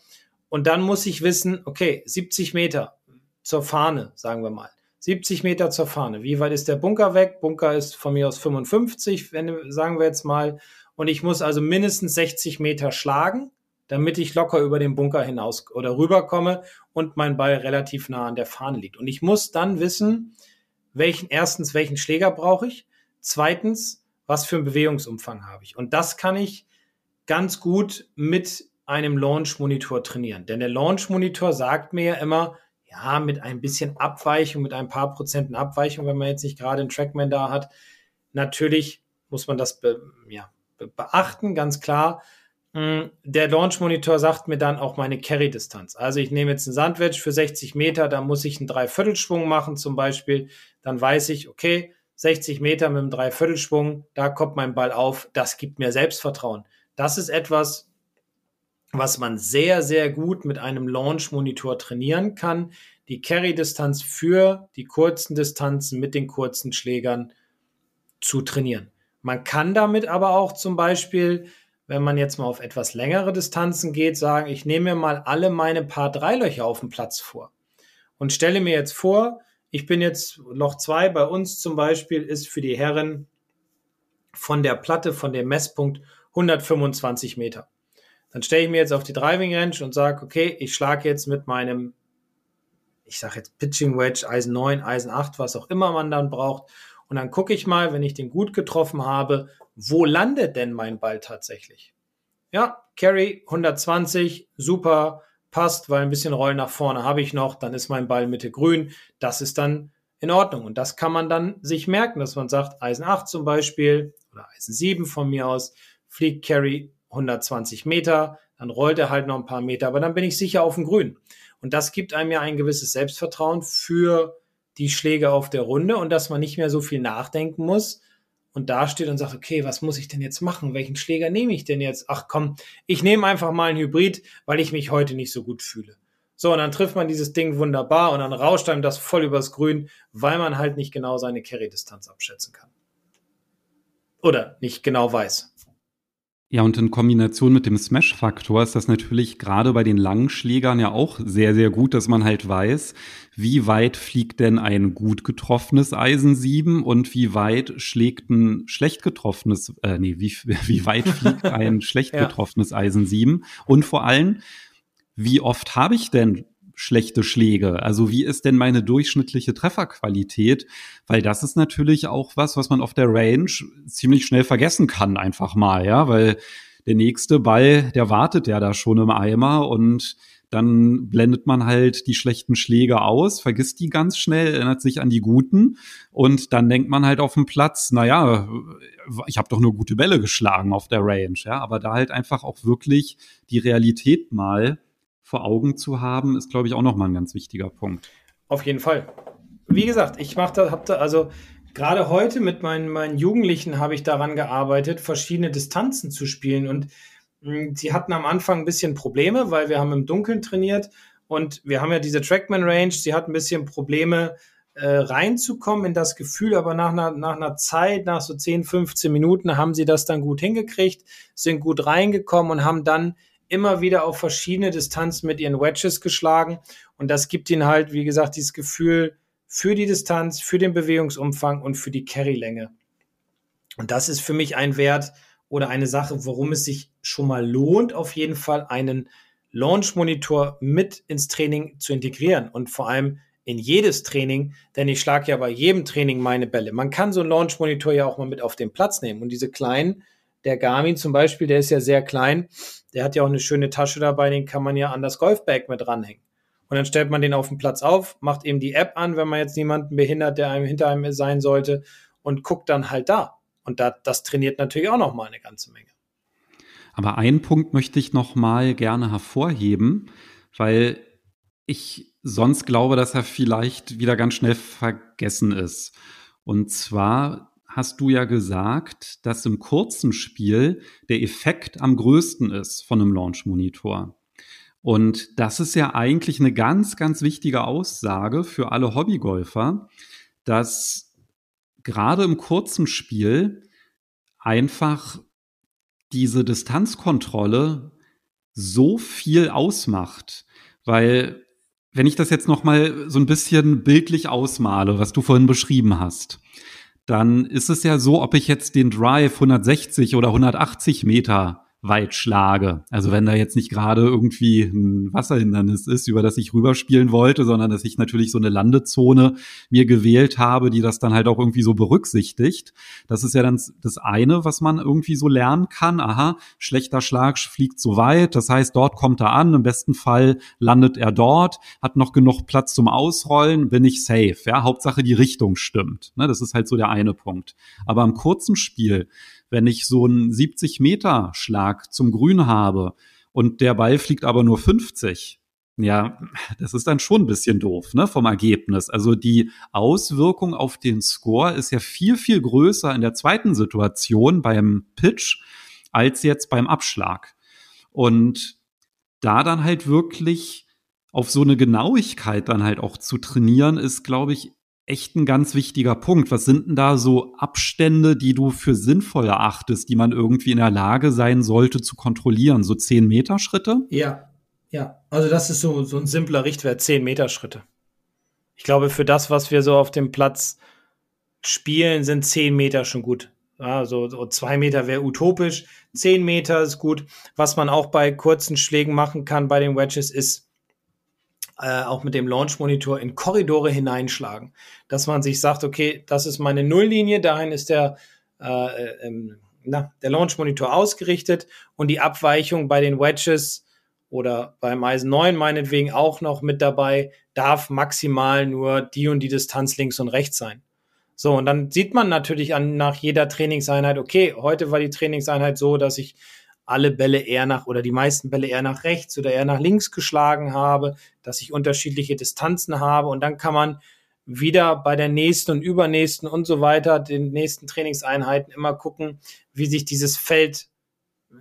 C: Und dann muss ich wissen, okay, 70 Meter zur Fahne, sagen wir mal. 70 Meter zur Fahne. Wie weit ist der Bunker weg? Bunker ist von mir aus 55, wenn, sagen wir jetzt mal. Und ich muss also mindestens 60 Meter schlagen, damit ich locker über den Bunker hinaus oder rüberkomme und mein Ball relativ nah an der Fahne liegt. Und ich muss dann wissen, welchen, erstens, welchen Schläger brauche ich? Zweitens, was für einen Bewegungsumfang habe ich? Und das kann ich ganz gut mit einem Launch-Monitor trainieren. Denn der Launch-Monitor sagt mir ja immer, ja, mit ein bisschen Abweichung, mit ein paar Prozenten Abweichung, wenn man jetzt nicht gerade einen Trackman da hat, natürlich muss man das be, ja, be beachten, ganz klar. Hm, der Launch-Monitor sagt mir dann auch meine Carry-Distanz. Also ich nehme jetzt einen Sandwich für 60 Meter, da muss ich einen Dreiviertelschwung machen zum Beispiel. Dann weiß ich, okay, 60 Meter mit einem Dreiviertelschwung, da kommt mein Ball auf, das gibt mir Selbstvertrauen. Das ist etwas, was man sehr, sehr gut mit einem Launch-Monitor trainieren kann. Die Carry-Distanz für die kurzen Distanzen mit den kurzen Schlägern zu trainieren. Man kann damit aber auch zum Beispiel, wenn man jetzt mal auf etwas längere Distanzen geht, sagen, ich nehme mir mal alle meine paar Dreilöcher auf dem Platz vor und stelle mir jetzt vor, ich bin jetzt Loch 2 bei uns zum Beispiel ist für die Herren von der Platte, von dem Messpunkt 125 Meter. Dann stelle ich mir jetzt auf die Driving Range und sage, okay, ich schlage jetzt mit meinem, ich sage jetzt Pitching Wedge, Eisen 9, Eisen 8, was auch immer man dann braucht. Und dann gucke ich mal, wenn ich den gut getroffen habe, wo landet denn mein Ball tatsächlich? Ja, Carry 120, super passt, weil ein bisschen Rollen nach vorne habe ich noch, dann ist mein Ball Mitte grün. Das ist dann in Ordnung. Und das kann man dann sich merken, dass man sagt, Eisen 8 zum Beispiel oder Eisen 7 von mir aus, fliegt Carry 120 Meter, dann rollt er halt noch ein paar Meter, aber dann bin ich sicher auf dem Grün. Und das gibt einem ja ein gewisses Selbstvertrauen für die Schläge auf der Runde und dass man nicht mehr so viel nachdenken muss und da steht und sagt, okay, was muss ich denn jetzt machen? Welchen Schläger nehme ich denn jetzt? Ach komm, ich nehme einfach mal einen Hybrid, weil ich mich heute nicht so gut fühle. So, und dann trifft man dieses Ding wunderbar und dann rauscht einem das voll übers Grün, weil man halt nicht genau seine Carry-Distanz abschätzen kann. Oder nicht genau weiß.
B: Ja, und in Kombination mit dem Smash-Faktor ist das natürlich gerade bei den langen Schlägern ja auch sehr, sehr gut, dass man halt weiß, wie weit fliegt denn ein gut getroffenes Eisen 7 und wie weit schlägt ein schlecht getroffenes, äh, nee, wie, wie weit fliegt ein schlecht ja. getroffenes Eisen 7 und vor allem, wie oft habe ich denn schlechte Schläge? Also wie ist denn meine durchschnittliche Trefferqualität? Weil das ist natürlich auch was, was man auf der Range ziemlich schnell vergessen kann, einfach mal, ja, weil der nächste Ball, der wartet ja da schon im Eimer und dann blendet man halt die schlechten Schläge aus, vergisst die ganz schnell, erinnert sich an die guten und dann denkt man halt auf dem Platz, naja, ich habe doch nur gute Bälle geschlagen auf der Range, ja, aber da halt einfach auch wirklich die Realität mal vor Augen zu haben, ist, glaube ich, auch nochmal ein ganz wichtiger Punkt.
C: Auf jeden Fall. Wie gesagt, ich mache da, habe da, also gerade heute mit meinen, meinen Jugendlichen habe ich daran gearbeitet, verschiedene Distanzen zu spielen und mh, hm, sie hatten am Anfang ein bisschen Probleme, weil wir haben im Dunkeln trainiert und wir haben ja diese Trackman Range, sie hatten ein bisschen Probleme, äh, reinzukommen in das Gefühl, aber nach einer, nach einer Zeit, nach so 10, 15 Minuten haben sie das dann gut hingekriegt, sind gut reingekommen und haben dann immer wieder auf verschiedene Distanzen mit ihren Wedges geschlagen. Und das gibt ihnen halt, wie gesagt, dieses Gefühl für die Distanz, für den Bewegungsumfang und für die Carry-Länge. Und das ist für mich ein Wert oder eine Sache, worum es sich schon mal lohnt, auf jeden Fall einen Launch-Monitor mit ins Training zu integrieren und vor allem in jedes Training, denn ich schlage ja bei jedem Training meine Bälle. Man kann so einen Launch-Monitor ja auch mal mit auf den Platz nehmen und diese kleinen der Garmin zum Beispiel, der ist ja sehr klein. Der hat ja auch eine schöne Tasche dabei, den kann man ja an das Golfbag mit ranhängen. Und dann stellt man den auf den Platz auf, macht eben die App an, wenn man jetzt niemanden behindert, der einem hinter einem sein sollte, und guckt dann halt da. Und da, das trainiert natürlich auch noch mal eine ganze Menge.
B: Aber einen Punkt möchte ich noch mal gerne hervorheben, weil ich sonst glaube, dass er vielleicht wieder ganz schnell vergessen ist. Und zwar hast du ja gesagt, dass im kurzen Spiel der Effekt am größten ist von einem Launch-Monitor. Und das ist ja eigentlich eine ganz, ganz wichtige Aussage für alle Hobbygolfer, dass gerade im kurzen Spiel einfach diese Distanzkontrolle so viel ausmacht, weil wenn ich das jetzt noch mal so ein bisschen bildlich ausmale, was du vorhin beschrieben hast, dann ist es ja so, ob ich jetzt den Drive 160 oder 180 Meter weit schlage. Also wenn da jetzt nicht gerade irgendwie ein Wasserhindernis ist, über das ich rüberspielen wollte, sondern dass ich natürlich so eine Landezone mir gewählt habe, die das dann halt auch irgendwie so berücksichtigt. Das ist ja dann das eine, was man irgendwie so lernen kann. Aha, schlechter Schlag fliegt so weit. Das heißt, dort kommt er an. Im besten Fall landet er dort, hat noch genug Platz zum Ausrollen, bin ich safe. Ja, Hauptsache die Richtung stimmt. Ne, das ist halt so der eine Punkt. Aber im kurzen Spiel wenn ich so einen 70 Meter Schlag zum Grün habe und der Ball fliegt aber nur 50, ja, das ist dann schon ein bisschen doof, ne, vom Ergebnis. Also die Auswirkung auf den Score ist ja viel, viel größer in der zweiten Situation beim Pitch als jetzt beim Abschlag. Und da dann halt wirklich auf so eine Genauigkeit dann halt auch zu trainieren, ist, glaube ich, echt ein ganz wichtiger Punkt. Was sind denn da so Abstände, die du für sinnvoll erachtest, die man irgendwie in der Lage sein sollte zu kontrollieren? So 10 Meter Schritte?
C: Ja, ja. Also das ist so, so ein simpler Richtwert, 10 Meter Schritte. Ich glaube, für das, was wir so auf dem Platz spielen, sind 10 Meter schon gut. Ja, so, so zwei Meter wäre utopisch. 10 Meter ist gut. Was man auch bei kurzen Schlägen machen kann bei den Wedges, ist äh, auch mit dem Launch-Monitor in Korridore hineinschlagen. Dass man sich sagt, okay, das ist meine Nulllinie, dahin ist der, äh, ähm, na, der Launch-Monitor ausgerichtet und die Abweichung bei den Wedges oder beim Eisen 9 meinetwegen auch noch mit dabei, darf maximal nur die und die Distanz links und rechts sein. So, und dann sieht man natürlich an, nach jeder Trainingseinheit, okay, heute war die Trainingseinheit so, dass ich alle Bälle eher nach oder die meisten Bälle eher nach rechts oder eher nach links geschlagen habe, dass ich unterschiedliche Distanzen habe und dann kann man wieder bei der nächsten und übernächsten und so weiter, den nächsten Trainingseinheiten immer gucken, wie sich dieses Feld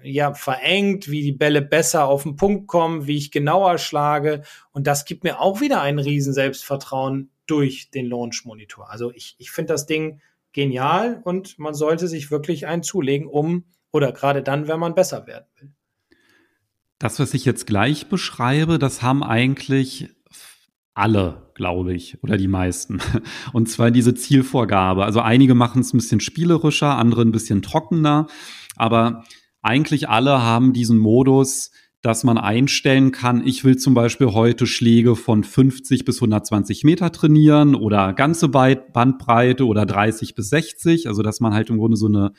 C: ja verengt, wie die Bälle besser auf den Punkt kommen, wie ich genauer schlage. Und das gibt mir auch wieder ein riesen Selbstvertrauen durch den Launch Monitor. Also ich, ich finde das Ding genial und man sollte sich wirklich einen zulegen, um oder gerade dann, wenn man besser werden will.
B: Das, was ich jetzt gleich beschreibe, das haben eigentlich alle, glaube ich, oder die meisten. Und zwar diese Zielvorgabe. Also einige machen es ein bisschen spielerischer, andere ein bisschen trockener, aber eigentlich alle haben diesen Modus, dass man einstellen kann, ich will zum Beispiel heute Schläge von 50 bis 120 Meter trainieren oder ganze Bandbreite oder 30 bis 60, also dass man halt im Grunde so eine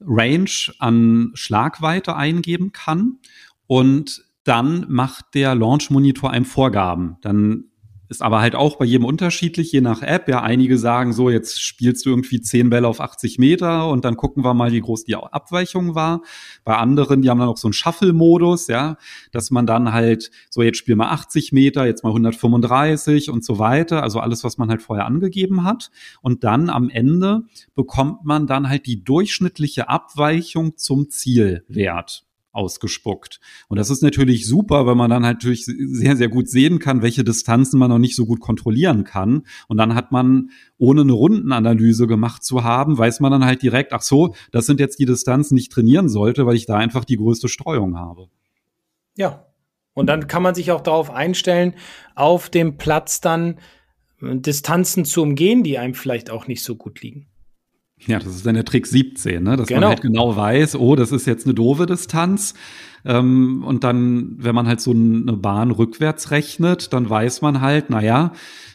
B: Range an Schlagweite eingeben kann und dann macht der Launch Monitor einem Vorgaben. Dann ist aber halt auch bei jedem unterschiedlich, je nach App. Ja, einige sagen so, jetzt spielst du irgendwie zehn Bälle auf 80 Meter und dann gucken wir mal, wie groß die Abweichung war. Bei anderen, die haben dann auch so einen Shuffle-Modus, ja, dass man dann halt so, jetzt spiel mal 80 Meter, jetzt mal 135 und so weiter. Also alles, was man halt vorher angegeben hat. Und dann am Ende bekommt man dann halt die durchschnittliche Abweichung zum Zielwert ausgespuckt. Und das ist natürlich super, weil man dann halt natürlich sehr, sehr gut sehen kann, welche Distanzen man noch nicht so gut kontrollieren kann. Und dann hat man, ohne eine Rundenanalyse gemacht zu haben, weiß man dann halt direkt, ach so, das sind jetzt die Distanzen, die ich trainieren sollte, weil ich da einfach die größte Streuung habe.
C: Ja. Und dann kann man sich auch darauf einstellen, auf dem Platz dann äh, Distanzen zu umgehen, die einem vielleicht auch nicht so gut liegen.
B: Ja, das ist dann der Trick 17, ne? dass genau. man halt genau weiß, oh, das ist jetzt eine doofe Distanz. Ähm, und dann, wenn man halt so eine Bahn rückwärts rechnet, dann weiß man halt, naja,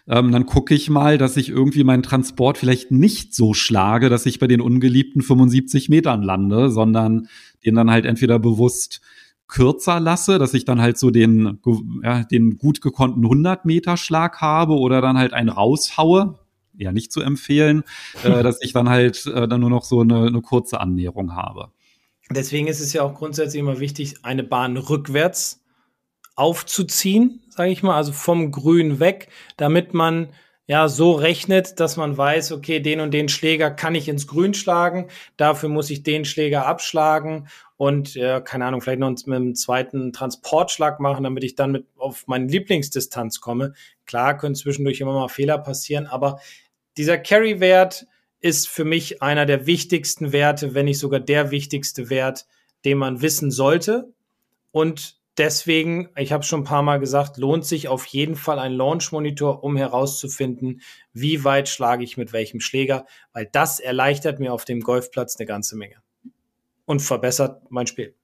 B: ähm, dann gucke ich mal, dass ich irgendwie meinen Transport vielleicht nicht so schlage, dass ich bei den ungeliebten 75 Metern lande, sondern den dann halt entweder bewusst kürzer lasse, dass ich dann halt so den, ja, den gut gekonnten 100 Meter Schlag habe oder dann halt einen raushaue, eher nicht zu empfehlen, äh, dass ich dann halt äh, dann nur noch so eine, eine kurze Annäherung habe.
C: Deswegen ist es ja auch grundsätzlich immer wichtig, eine Bahn rückwärts aufzuziehen, sage ich mal, also vom Grün weg, damit man ja so rechnet, dass man weiß, okay, den und den Schläger kann ich ins Grün schlagen, dafür muss ich den Schläger abschlagen und äh, keine Ahnung, vielleicht noch mit einem zweiten Transportschlag machen, damit ich dann mit auf meine Lieblingsdistanz komme. Klar, können zwischendurch immer mal Fehler passieren, aber dieser Carry-Wert ist für mich einer der wichtigsten Werte, wenn nicht sogar der wichtigste Wert, den man wissen sollte. Und deswegen, ich habe schon ein paar Mal gesagt, lohnt sich auf jeden Fall ein Launch-Monitor, um herauszufinden, wie weit schlage ich mit welchem Schläger, weil das erleichtert mir auf dem Golfplatz eine ganze Menge und verbessert mein Spiel.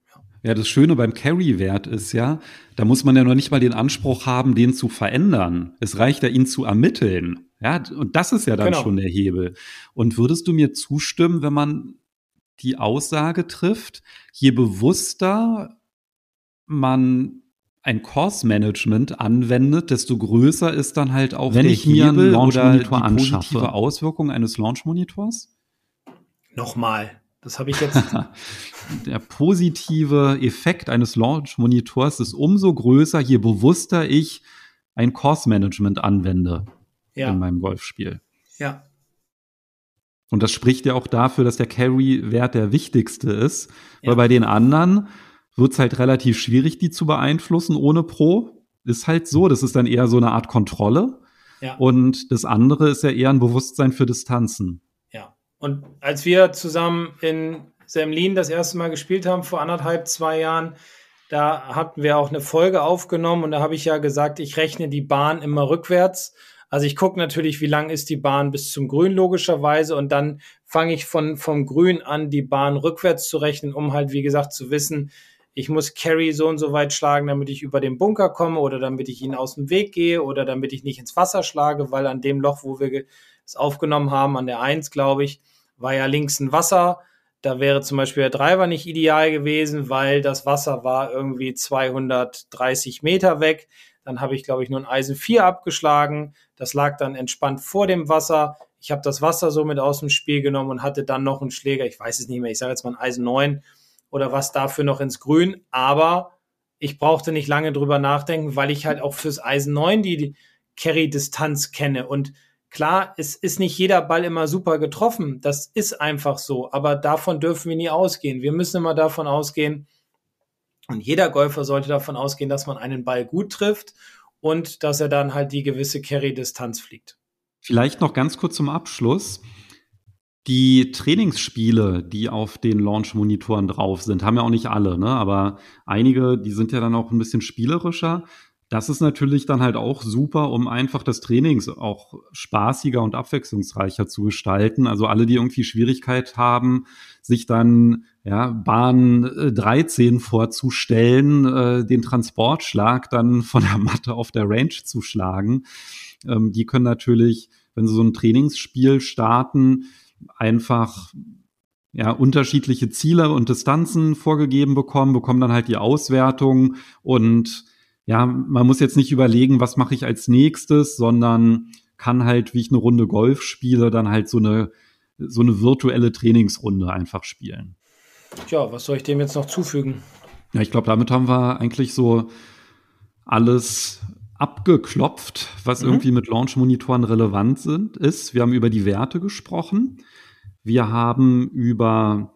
B: Ja, das Schöne beim Carry-Wert ist ja, da muss man ja noch nicht mal den Anspruch haben, den zu verändern. Es reicht ja, ihn zu ermitteln. Ja, und das ist ja dann genau. schon der Hebel. Und würdest du mir zustimmen, wenn man die Aussage trifft, je bewusster man ein Course-Management anwendet, desto größer ist dann halt auch
C: wenn der ich mir Hebel
B: oder die positive anschaffe. Auswirkung eines Launch-Monitors?
C: Nochmal, das habe ich jetzt.
B: der positive Effekt eines Launch-Monitors ist umso größer, je bewusster ich ein Course-Management anwende ja. in meinem Golfspiel.
C: Ja.
B: Und das spricht ja auch dafür, dass der Carry-Wert der wichtigste ist, ja. weil bei den anderen wird es halt relativ schwierig, die zu beeinflussen ohne Pro. Ist halt so, das ist dann eher so eine Art Kontrolle. Ja. Und das andere ist ja eher ein Bewusstsein für Distanzen.
C: Und als wir zusammen in Semlin das erste Mal gespielt haben, vor anderthalb, zwei Jahren, da hatten wir auch eine Folge aufgenommen und da habe ich ja gesagt, ich rechne die Bahn immer rückwärts. Also ich gucke natürlich, wie lang ist die Bahn bis zum Grün logischerweise. Und dann fange ich von vom Grün an, die Bahn rückwärts zu rechnen, um halt wie gesagt zu wissen, ich muss Carry so und so weit schlagen, damit ich über den Bunker komme oder damit ich ihn aus dem Weg gehe oder damit ich nicht ins Wasser schlage, weil an dem Loch, wo wir es aufgenommen haben, an der Eins, glaube ich, war ja links ein Wasser. Da wäre zum Beispiel der Driver nicht ideal gewesen, weil das Wasser war irgendwie 230 Meter weg. Dann habe ich, glaube ich, nur ein Eisen 4 abgeschlagen. Das lag dann entspannt vor dem Wasser. Ich habe das Wasser somit aus dem Spiel genommen und hatte dann noch einen Schläger. Ich weiß es nicht mehr. Ich sage jetzt mal ein Eisen 9 oder was dafür noch ins Grün. Aber ich brauchte nicht lange drüber nachdenken, weil ich halt auch fürs Eisen 9 die Carry-Distanz kenne. Und klar, es ist nicht jeder Ball immer super getroffen. Das ist einfach so. Aber davon dürfen wir nie ausgehen. Wir müssen immer davon ausgehen, und jeder Golfer sollte davon ausgehen, dass man einen Ball gut trifft und dass er dann halt die gewisse Carry-Distanz fliegt.
B: Vielleicht noch ganz kurz zum Abschluss. Die Trainingsspiele, die auf den Launch-Monitoren drauf sind, haben ja auch nicht alle, ne? aber einige, die sind ja dann auch ein bisschen spielerischer. Das ist natürlich dann halt auch super, um einfach das Trainings auch spaßiger und abwechslungsreicher zu gestalten. Also alle, die irgendwie Schwierigkeit haben, sich dann ja, Bahn 13 äh, vorzustellen, äh, den Transportschlag dann von der Matte auf der Range zu schlagen. Ähm, die können natürlich, wenn sie so ein Trainingsspiel starten, einfach ja, unterschiedliche Ziele und Distanzen vorgegeben bekommen, bekommen dann halt die Auswertung und ja, man muss jetzt nicht überlegen, was mache ich als nächstes, sondern kann halt, wie ich eine Runde Golf spiele, dann halt so eine, so eine virtuelle Trainingsrunde einfach spielen.
C: Tja, was soll ich dem jetzt noch zufügen?
B: Ja, ich glaube, damit haben wir eigentlich so alles abgeklopft, was mhm. irgendwie mit Launch-Monitoren relevant sind, ist. Wir haben über die Werte gesprochen. Wir haben über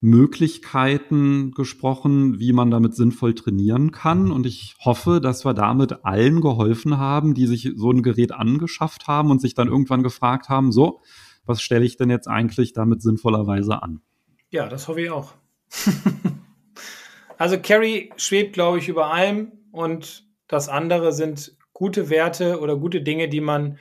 B: Möglichkeiten gesprochen, wie man damit sinnvoll trainieren kann. Und ich hoffe, dass wir damit allen geholfen haben, die sich so ein Gerät angeschafft haben und sich dann irgendwann gefragt haben, so, was stelle ich denn jetzt eigentlich damit sinnvollerweise an?
C: Ja, das hoffe ich auch. also Carry schwebt, glaube ich, über allem und das andere sind gute Werte oder gute Dinge, die man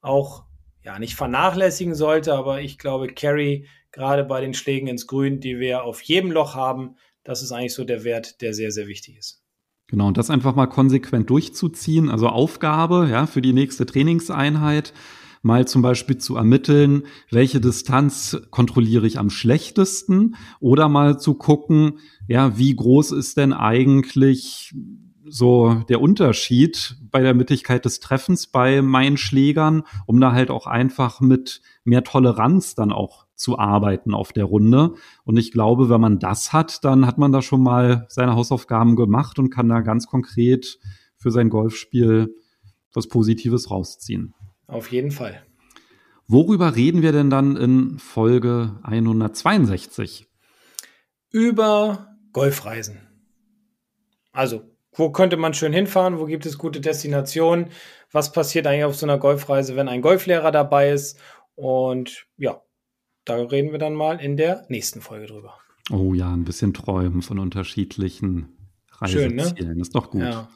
C: auch ja nicht vernachlässigen sollte, aber ich glaube, Carry gerade bei den Schlägen ins Grün, die wir auf jedem Loch haben, das ist eigentlich so der Wert, der sehr, sehr wichtig ist.
B: Genau, und das einfach mal konsequent durchzuziehen, also Aufgabe, ja, für die nächste Trainingseinheit, mal zum Beispiel zu ermitteln, welche Distanz kontrolliere ich am schlechtesten oder mal zu gucken, ja, wie groß ist denn eigentlich so der Unterschied bei der Mittigkeit des Treffens bei meinen Schlägern, um da halt auch einfach mit mehr Toleranz dann auch zu arbeiten auf der Runde. Und ich glaube, wenn man das hat, dann hat man da schon mal seine Hausaufgaben gemacht und kann da ganz konkret für sein Golfspiel was Positives rausziehen.
C: Auf jeden Fall.
B: Worüber reden wir denn dann in Folge 162?
C: Über Golfreisen. Also wo könnte man schön hinfahren? Wo gibt es gute Destinationen? Was passiert eigentlich auf so einer Golfreise, wenn ein Golflehrer dabei ist? Und ja, da reden wir dann mal in der nächsten Folge drüber.
B: Oh ja, ein bisschen träumen von unterschiedlichen Reisezielen. Schön, ne? Ist doch gut. Ja.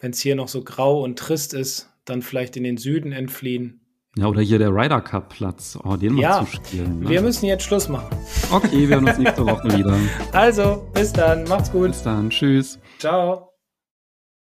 C: Wenn es hier noch so grau und trist ist, dann vielleicht in den Süden entfliehen.
B: Ja, oder hier der Ryder Cup Platz. Oh, den mal ja, zu spielen.
C: Ne? Wir müssen jetzt Schluss machen.
B: Okay, wir hören uns nächste Woche wieder.
C: Also, bis dann. Macht's gut.
B: Bis dann. Tschüss.
C: Ciao.